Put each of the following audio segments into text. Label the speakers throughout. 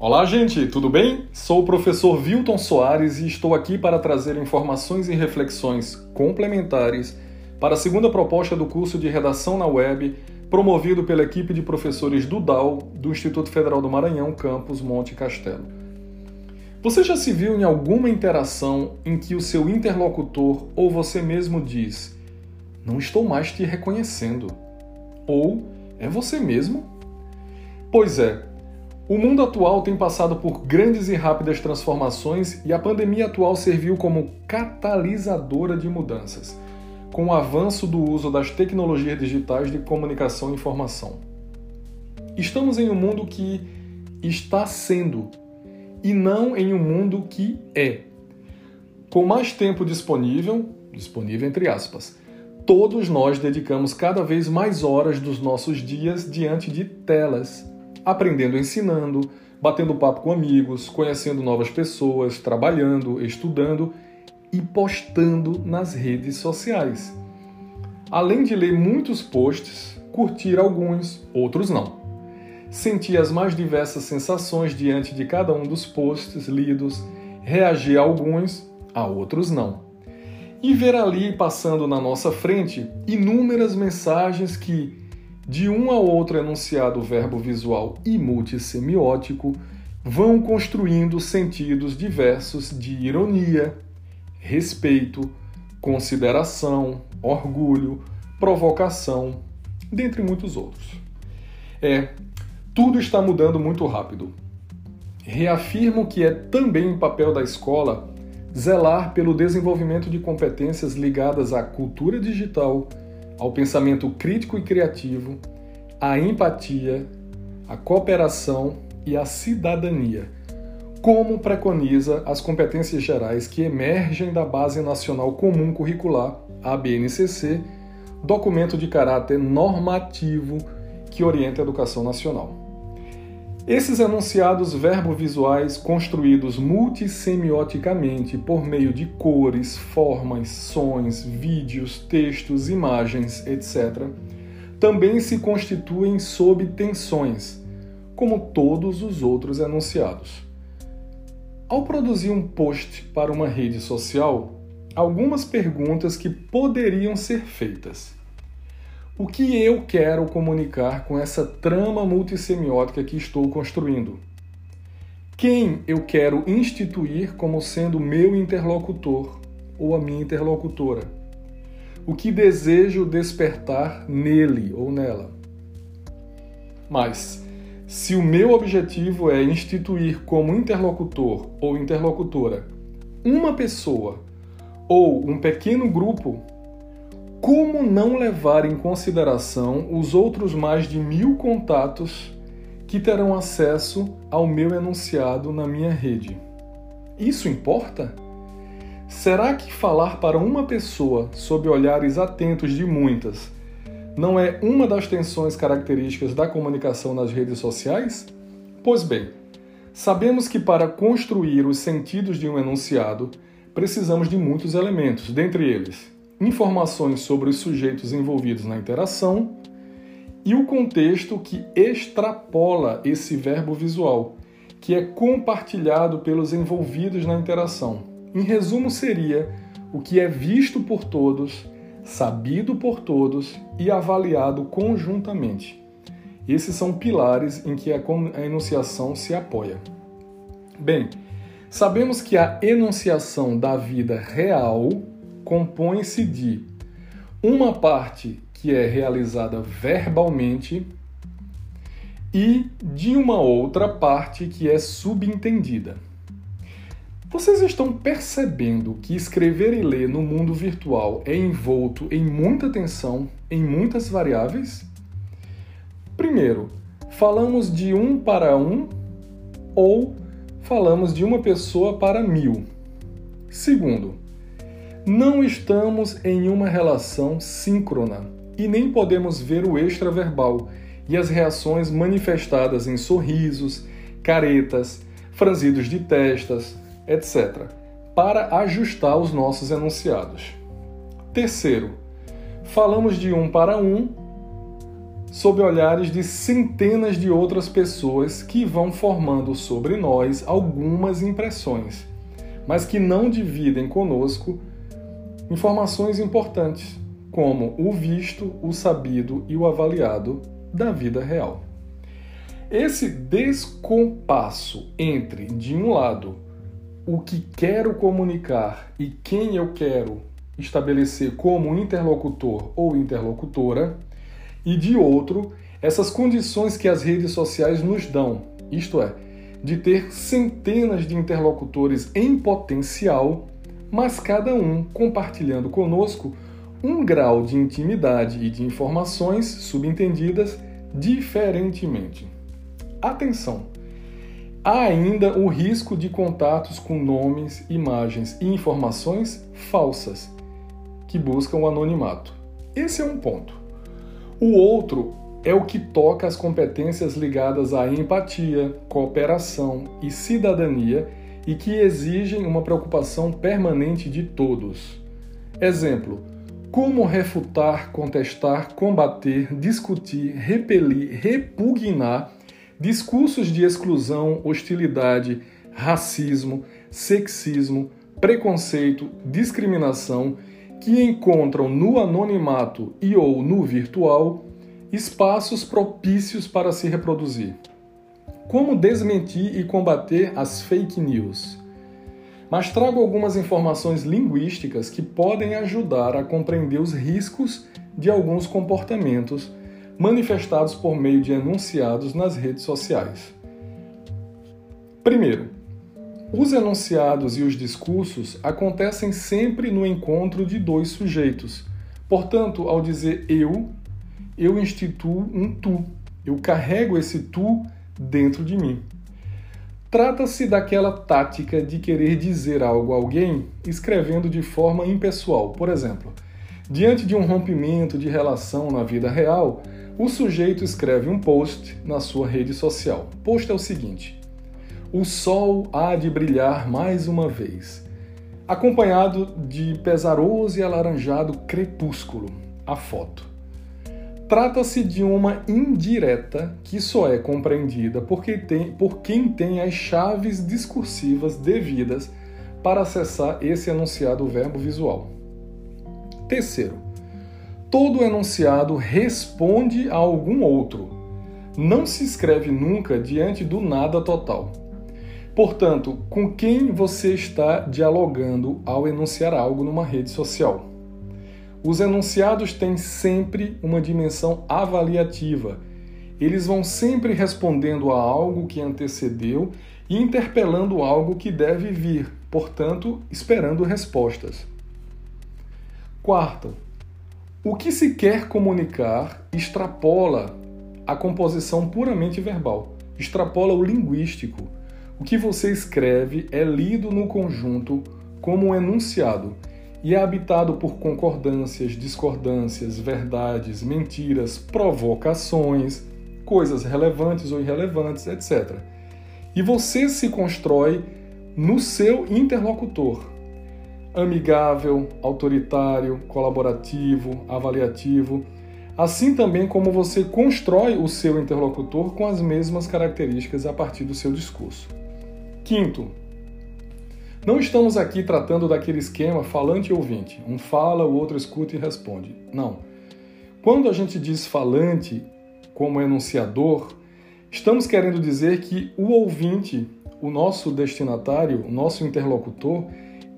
Speaker 1: Olá, gente, tudo bem? Sou o professor Wilton Soares e estou aqui para trazer informações e reflexões complementares para a segunda proposta do curso de redação na web, promovido pela equipe de professores do DAO do Instituto Federal do Maranhão, campus Monte Castelo. Você já se viu em alguma interação em que o seu interlocutor ou você mesmo diz: Não estou mais te reconhecendo? Ou é você mesmo? Pois é, o mundo atual tem passado por grandes e rápidas transformações e a pandemia atual serviu como catalisadora de mudanças, com o avanço do uso das tecnologias digitais de comunicação e informação. Estamos em um mundo que está sendo e não em um mundo que é. Com mais tempo disponível, disponível entre aspas, todos nós dedicamos cada vez mais horas dos nossos dias diante de telas aprendendo ensinando, batendo papo com amigos, conhecendo novas pessoas, trabalhando, estudando e postando nas redes sociais. Além de ler muitos posts, curtir alguns, outros não. Sentir as mais diversas sensações diante de cada um dos posts lidos, reagir a alguns, a outros não. E ver ali passando na nossa frente inúmeras mensagens que de um ao outro enunciado verbo visual e multissemiótico vão construindo sentidos diversos de ironia, respeito, consideração, orgulho, provocação, dentre muitos outros. É, tudo está mudando muito rápido. Reafirmo que é também papel da escola zelar pelo desenvolvimento de competências ligadas à cultura digital ao pensamento crítico e criativo, à empatia, à cooperação e à cidadania, como preconiza as competências gerais que emergem da Base Nacional Comum Curricular, a BNCC, documento de caráter normativo que orienta a educação nacional. Esses enunciados verbovisuais construídos multissemioticamente por meio de cores, formas, sons, vídeos, textos, imagens, etc., também se constituem sob tensões, como todos os outros enunciados. Ao produzir um post para uma rede social, algumas perguntas que poderiam ser feitas. O que eu quero comunicar com essa trama multissemiótica que estou construindo? Quem eu quero instituir como sendo meu interlocutor ou a minha interlocutora? O que desejo despertar nele ou nela? Mas, se o meu objetivo é instituir como interlocutor ou interlocutora uma pessoa ou um pequeno grupo como não levar em consideração os outros mais de mil contatos que terão acesso ao meu enunciado na minha rede? Isso importa? Será que falar para uma pessoa sob olhares atentos de muitas não é uma das tensões características da comunicação nas redes sociais? Pois bem, sabemos que para construir os sentidos de um enunciado precisamos de muitos elementos, dentre eles informações sobre os sujeitos envolvidos na interação e o contexto que extrapola esse verbo visual, que é compartilhado pelos envolvidos na interação. Em resumo, seria o que é visto por todos, sabido por todos e avaliado conjuntamente. Esses são pilares em que a enunciação se apoia. Bem, sabemos que a enunciação da vida real compõe-se de uma parte que é realizada verbalmente e de uma outra parte que é subentendida. Vocês estão percebendo que escrever e ler no mundo virtual é envolto em muita tensão, em muitas variáveis? Primeiro, falamos de um para um ou falamos de uma pessoa para mil? Segundo, não estamos em uma relação síncrona e nem podemos ver o extraverbal e as reações manifestadas em sorrisos, caretas, franzidos de testas, etc., para ajustar os nossos enunciados. Terceiro, falamos de um para um sob olhares de centenas de outras pessoas que vão formando sobre nós algumas impressões, mas que não dividem conosco informações importantes, como o visto, o sabido e o avaliado da vida real. Esse descompasso entre, de um lado, o que quero comunicar e quem eu quero estabelecer como interlocutor ou interlocutora, e de outro, essas condições que as redes sociais nos dão, isto é, de ter centenas de interlocutores em potencial, mas cada um compartilhando conosco um grau de intimidade e de informações subentendidas diferentemente. Atenção! Há ainda o risco de contatos com nomes, imagens e informações falsas que buscam o anonimato. Esse é um ponto. O outro é o que toca as competências ligadas à empatia, cooperação e cidadania e que exigem uma preocupação permanente de todos. Exemplo: como refutar, contestar, combater, discutir, repelir, repugnar discursos de exclusão, hostilidade, racismo, sexismo, preconceito, discriminação que encontram no anonimato e ou no virtual espaços propícios para se reproduzir. Como desmentir e combater as fake news? Mas trago algumas informações linguísticas que podem ajudar a compreender os riscos de alguns comportamentos manifestados por meio de enunciados nas redes sociais. Primeiro, os enunciados e os discursos acontecem sempre no encontro de dois sujeitos. Portanto, ao dizer eu, eu instituo um tu. Eu carrego esse tu dentro de mim. Trata-se daquela tática de querer dizer algo a alguém escrevendo de forma impessoal. Por exemplo, diante de um rompimento de relação na vida real, o sujeito escreve um post na sua rede social. O post é o seguinte: o sol há de brilhar mais uma vez, acompanhado de pesaroso e alaranjado crepúsculo, a foto. Trata-se de uma indireta que só é compreendida porque tem, por quem tem as chaves discursivas devidas para acessar esse enunciado verbo visual. Terceiro, todo enunciado responde a algum outro. Não se escreve nunca diante do nada total. Portanto, com quem você está dialogando ao enunciar algo numa rede social? Os enunciados têm sempre uma dimensão avaliativa. Eles vão sempre respondendo a algo que antecedeu e interpelando algo que deve vir, portanto, esperando respostas. Quarto, o que se quer comunicar extrapola a composição puramente verbal, extrapola o linguístico o que você escreve é lido no conjunto como um enunciado e é habitado por concordâncias, discordâncias, verdades, mentiras, provocações, coisas relevantes ou irrelevantes, etc. E você se constrói no seu interlocutor. Amigável, autoritário, colaborativo, avaliativo, assim também como você constrói o seu interlocutor com as mesmas características a partir do seu discurso. Quinto, não estamos aqui tratando daquele esquema falante e ouvinte. Um fala, o outro escuta e responde. Não. Quando a gente diz falante como enunciador, estamos querendo dizer que o ouvinte, o nosso destinatário, o nosso interlocutor,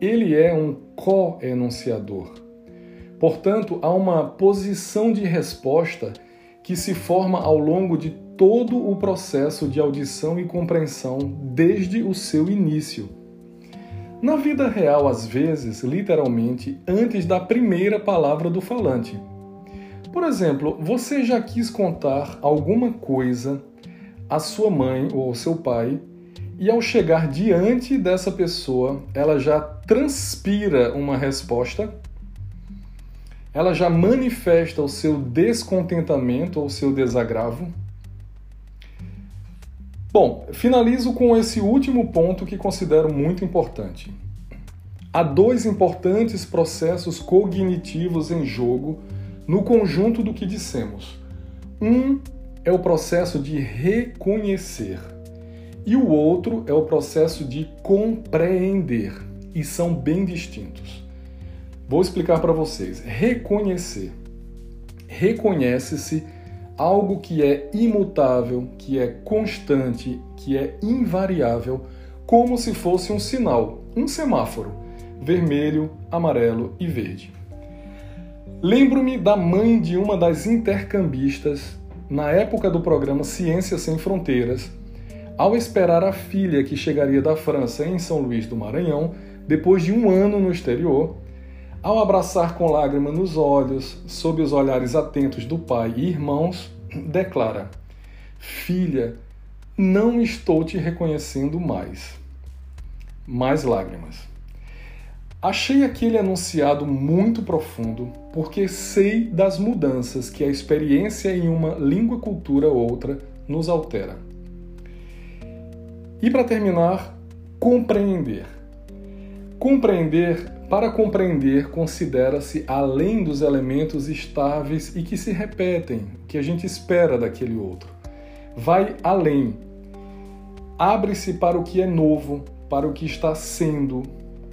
Speaker 1: ele é um co-enunciador. Portanto, há uma posição de resposta que se forma ao longo de todo o processo de audição e compreensão desde o seu início. Na vida real, às vezes, literalmente, antes da primeira palavra do falante. Por exemplo, você já quis contar alguma coisa à sua mãe ou ao seu pai, e ao chegar diante dessa pessoa, ela já transpira uma resposta, ela já manifesta o seu descontentamento ou seu desagravo, Bom, finalizo com esse último ponto que considero muito importante. Há dois importantes processos cognitivos em jogo no conjunto do que dissemos. Um é o processo de reconhecer e o outro é o processo de compreender, e são bem distintos. Vou explicar para vocês. Reconhecer. Reconhece-se algo que é imutável, que é constante, que é invariável, como se fosse um sinal, um semáforo, vermelho, amarelo e verde. Lembro-me da mãe de uma das intercambistas na época do programa Ciência Sem Fronteiras, ao esperar a filha que chegaria da França em São Luís do Maranhão, depois de um ano no exterior, ao abraçar com lágrima nos olhos, sob os olhares atentos do pai e irmãos, declara: Filha, não estou te reconhecendo mais. Mais lágrimas. Achei aquele anunciado muito profundo, porque sei das mudanças que a experiência em uma língua cultura outra nos altera. E para terminar, compreender. Compreender, para compreender, considera-se além dos elementos estáveis e que se repetem, que a gente espera daquele outro. Vai além. Abre-se para o que é novo, para o que está sendo,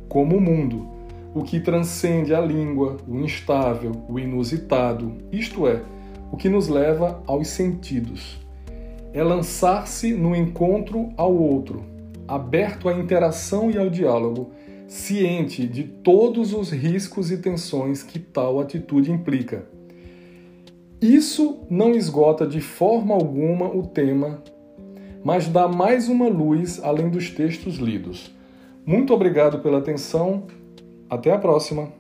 Speaker 1: como o mundo, o que transcende a língua, o instável, o inusitado, isto é, o que nos leva aos sentidos é lançar-se no encontro ao outro, aberto à interação e ao diálogo, ciente de todos os riscos e tensões que tal atitude implica. Isso não esgota de forma alguma o tema, mas dá mais uma luz além dos textos lidos. Muito obrigado pela atenção. Até a próxima!